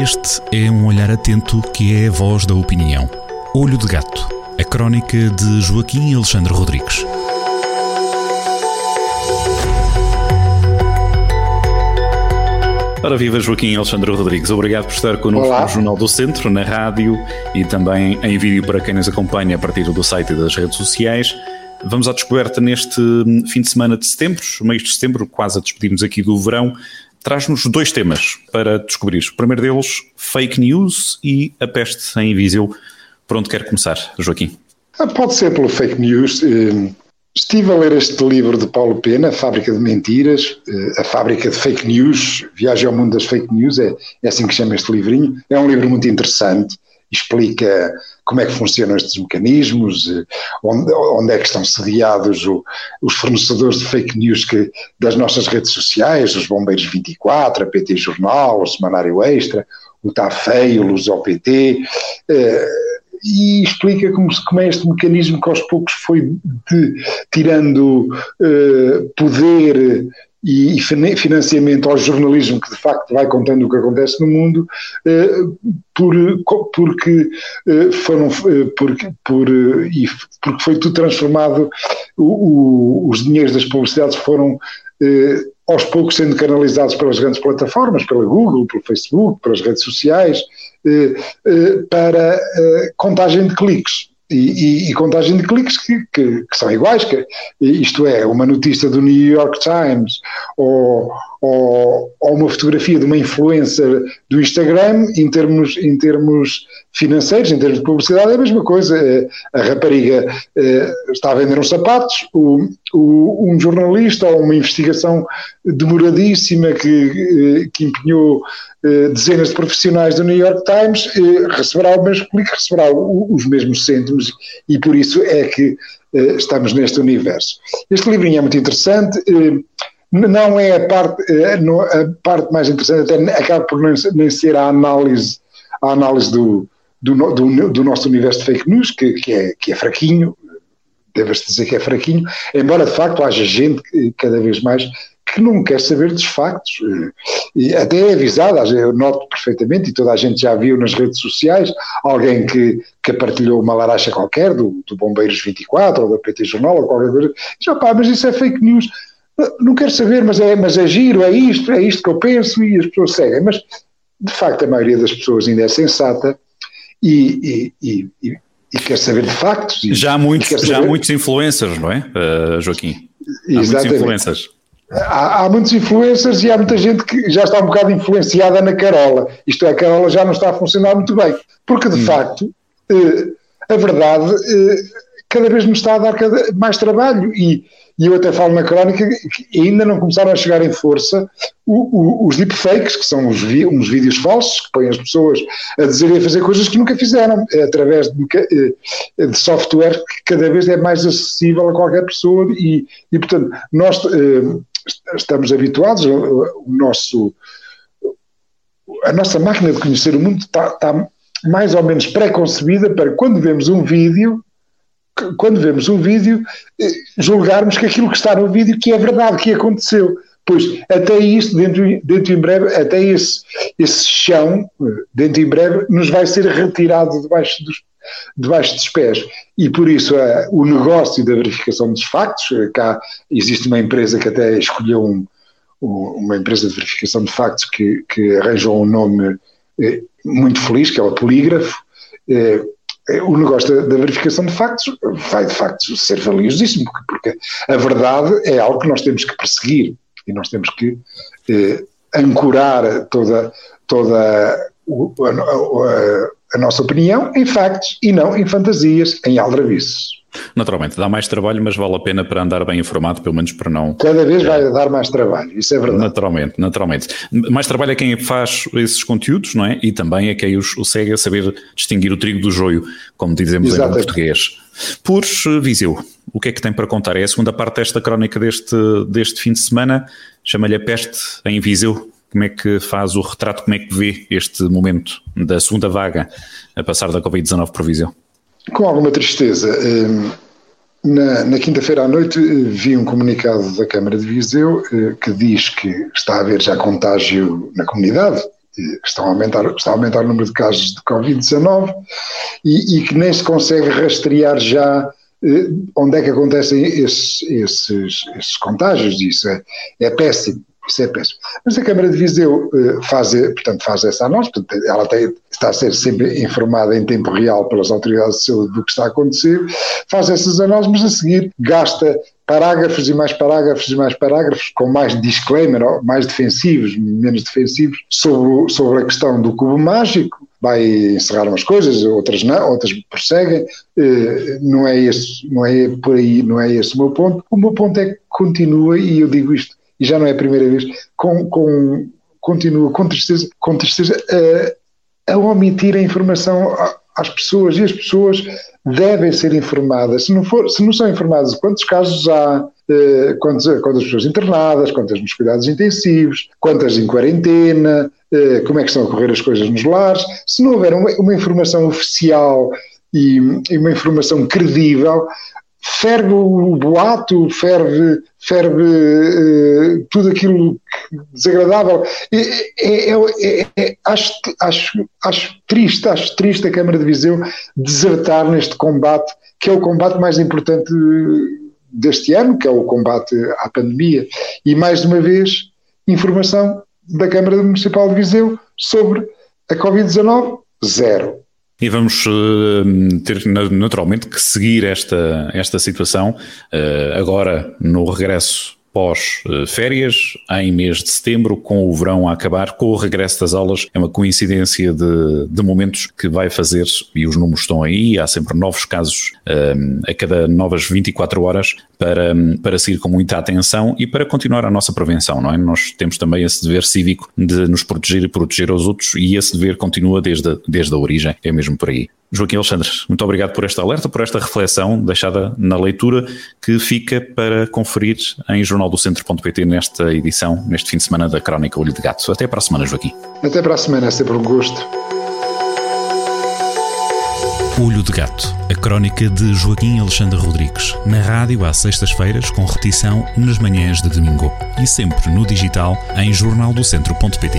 Este é um olhar atento que é a voz da opinião. Olho de Gato, a crónica de Joaquim Alexandre Rodrigues. Ora viva Joaquim Alexandre Rodrigues, obrigado por estar connosco Olá. no Jornal do Centro, na rádio e também em vídeo para quem nos acompanha a partir do site e das redes sociais. Vamos à descoberta neste fim de semana de setembro, mês de setembro, quase a despedirmos aqui do verão traz-nos dois temas para descobrir. O primeiro deles, fake news e a peste em Viseu. Por onde quer começar, Joaquim? Ah, pode ser pelo fake news. Eh, estive a ler este livro de Paulo Pena, Fábrica de Mentiras, eh, A Fábrica de Fake News, Viagem ao Mundo das Fake News, é, é assim que chama este livrinho. É um livro muito interessante explica como é que funcionam estes mecanismos, eh, onde, onde é que estão sediados o, os fornecedores de fake news que, das nossas redes sociais, os Bombeiros 24, a PT Jornal, o Semanário Extra, o Feio, o Lusopt, eh, e explica como, como, é este mecanismo que aos poucos foi de, tirando eh, poder e financiamento ao jornalismo que de facto vai contando o que acontece no mundo, eh, por, porque eh, foram eh, porque, por, e porque foi tudo transformado, o, o, os dinheiros das publicidades foram aos poucos sendo canalizados pelas grandes plataformas, pela Google, pelo Facebook, pelas redes sociais, para contagem de cliques e, e, e, contagem de cliques que, que, que, são iguais, que, isto é, uma notícia do New York Times ou, ou, ou, uma fotografia de uma influencer do Instagram, em termos, em termos financeiros, em termos de publicidade, é a mesma coisa. É, a rapariga é, está a vender uns sapatos, o, o, um jornalista ou uma investigação demoradíssima que, que empenhou dezenas de profissionais do New York Times eh, receberá o mesmo clique, receberá os mesmos cêntimos e por isso é que estamos neste universo. Este livrinho é muito interessante não é a parte, a parte mais interessante, até acaba por nem ser a análise, a análise do, do, do, do nosso universo de fake news, que, que, é, que é fraquinho, deve-se dizer que é fraquinho, embora de facto haja gente cada vez mais que não quer saber dos factos. E até é avisada, eu noto perfeitamente, e toda a gente já viu nas redes sociais, alguém que, que partilhou uma laracha qualquer, do, do Bombeiros 24 ou da PT Jornal ou qualquer coisa, já pá, mas isso é fake news. Não quero saber, mas é, mas é giro, é isto, é isto que eu penso e as pessoas seguem. Mas, de facto, a maioria das pessoas ainda é sensata e, e, e, e quer saber de factos. já há muitos, já há muitos influencers, não é, uh, Joaquim? Há Exatamente. muitos influencers. Há, há, muitos influencers e há muita gente que já está um bocado influenciada na Carola. Isto é, a Carola já não está a funcionar muito bem. Porque, de hum. facto, uh, a verdade uh, cada vez nos está a dar mais trabalho e e eu até falo na crónica que ainda não começaram a chegar em força o, o, os deepfakes, que são os uns vídeos falsos que põem as pessoas a dizer e a fazer coisas que nunca fizeram, é através de, eh, de, software que cada vez é mais acessível a qualquer pessoa e, e portanto, nós eh, estamos habituados, o nosso a nossa máquina de conhecer o mundo está, está mais ou menos pré-concebida para quando vemos um vídeo quando vemos um vídeo, eh, julgarmos que aquilo que está no vídeo que é verdade, que aconteceu. Pois, até isso, dentro, dentro em breve, até esse, esse chão, eh, dentro em breve, nos vai ser retirado debaixo dos, debaixo dos pés. E por isso uh, o negócio da verificação dos factos, uh, cá existe uma empresa que até escolheu um, um, uma empresa de verificação de factos que, que arranjou um nome uh, muito feliz, que é o Polígrafo, o negócio da, da, verificação de factos vai de facto ser valiosíssimo, porque, a verdade é algo que nós temos que perseguir e nós temos que eh, ancorar toda, toda a, a, a, nossa opinião em factos e não em fantasias, em aldrabices. Naturalmente, dá mais trabalho, mas vale a pena para andar bem informado, pelo menos para não. Cada vez vai dar mais trabalho, isso é verdade. Naturalmente, naturalmente. Mais trabalho é quem faz esses conteúdos, não é? E também é quem os, segue a saber distinguir o trigo do joio, como dizemos Exatamente. em português. Por eh, Viseu, o que é que tem para contar? É a segunda parte desta crónica deste, deste fim de semana, chama-lhe a peste em Viseu. Como é que faz o retrato, como é que vê este momento da segunda vaga a passar da Covid-19 por Viseu? com alguma tristeza. Hum, na, na quinta-feira à noite eh, vi um comunicado da Câmara de Viseu eh, que diz que está a haver já contágio na comunidade estão a aumentar, está a aumentar o número de casos de Covid-19 e, e, que nem se consegue rastrear já eh, onde é que acontecem esses, esses, esses contágios. Isso é, é péssimo. Isso é péssimo. Mas a Câmara de Viseu uh, faz, portanto, faz essa análise, portanto, ela tem, está a ser sempre informada em tempo real pelas autoridades de saúde do que está a acontecer, faz essas análises, mas a seguir gasta parágrafos e mais parágrafos e mais parágrafos, com mais disclaimer, mais defensivos, menos defensivos, sobre, sobre a questão do cubo mágico, vai encerrar umas coisas, outras não, outras prosseguem, uh, não é esse, não é por aí, não é esse o meu ponto. O meu ponto é que continua, e eu digo isto e já não é a primeira vez, com, com, continua com tristeza, com tristeza a, a omitir a informação às pessoas e as pessoas devem ser informadas. Se não, for, se não são informadas quantos casos há, eh, quantas, quantas pessoas internadas, quantas nos cuidados intensivos, quantas em quarentena, eh, como é que estão a correr as coisas nos lares, se não houver uma, uma informação oficial e, e, uma informação credível, ferve o boato, ferve, ferve uh, tudo aquilo desagradável. É, é, é, acho, acho, acho triste, acho triste a Câmara de Viseu desertar neste combate, que é o combate mais importante deste ano, que é o combate à pandemia. E mais uma vez, informação da Câmara Municipal de Viseu sobre a Covid-19, zero. E vamos uh, ter naturalmente que seguir esta, esta situação uh, agora no regresso pós-férias, em mês de setembro, com o verão a acabar, com o regresso das aulas. É uma coincidência de, de momentos que vai fazer, e os números estão aí, há sempre novos casos um, a cada novas 24 horas para, para seguir com muita atenção e para continuar a nossa prevenção, não é? Nós temos também esse dever cívico de nos proteger e proteger aos outros e esse dever continua desde, desde a origem, é mesmo por aí. Joaquim Alexandre, muito obrigado por esta alerta, por esta reflexão deixada na leitura que fica para conferir em jornaldocentro.pt nesta edição, neste fim de semana da Crónica Olho de Gato. Até para a semana, Joaquim. Até para a semana, é sempre um gosto. Olho de Gato, a crónica de Joaquim Alexandre Rodrigues, na rádio às sextas-feiras, com repetição nas manhãs de domingo e sempre no digital em jornaldocentro.pt.